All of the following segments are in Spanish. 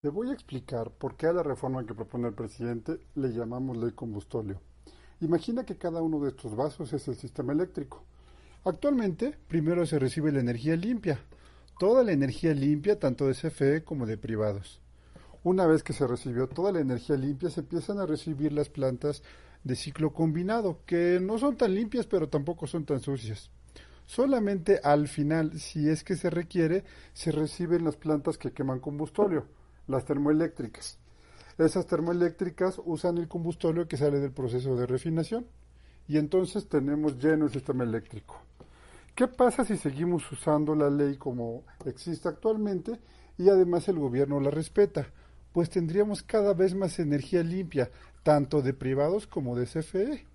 Te voy a explicar por qué a la reforma que propone el presidente le llamamos ley combustóleo. Imagina que cada uno de estos vasos es el sistema eléctrico. Actualmente, primero se recibe la energía limpia, toda la energía limpia tanto de CFE como de privados. Una vez que se recibió toda la energía limpia, se empiezan a recibir las plantas de ciclo combinado, que no son tan limpias pero tampoco son tan sucias. Solamente al final, si es que se requiere, se reciben las plantas que queman combustóleo las termoeléctricas. Esas termoeléctricas usan el combustóleo que sale del proceso de refinación y entonces tenemos lleno el sistema eléctrico. ¿Qué pasa si seguimos usando la ley como existe actualmente y además el gobierno la respeta? Pues tendríamos cada vez más energía limpia, tanto de privados como de CFE.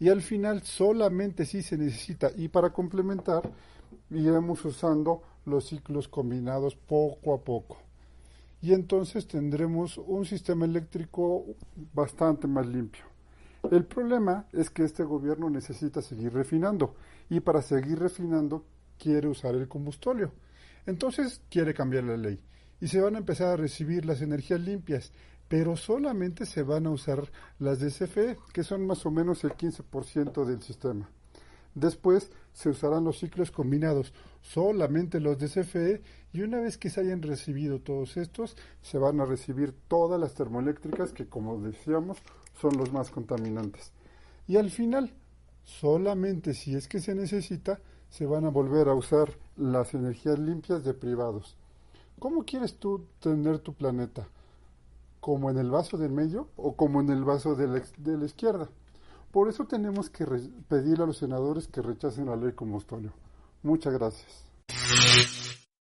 Y al final solamente si se necesita, y para complementar, iremos usando los ciclos combinados poco a poco. Y entonces tendremos un sistema eléctrico bastante más limpio. El problema es que este gobierno necesita seguir refinando. Y para seguir refinando quiere usar el combustóleo. Entonces quiere cambiar la ley. Y se van a empezar a recibir las energías limpias, pero solamente se van a usar las de CFE, que son más o menos el 15% del sistema. Después se usarán los ciclos combinados, solamente los de CFE, y una vez que se hayan recibido todos estos, se van a recibir todas las termoeléctricas que, como decíamos, son los más contaminantes. Y al final, solamente si es que se necesita, se van a volver a usar las energías limpias de privados. ¿Cómo quieres tú tener tu planeta? ¿Como en el vaso del medio o como en el vaso de la, de la izquierda? Por eso tenemos que pedirle a los senadores que rechacen la ley como Muchas gracias.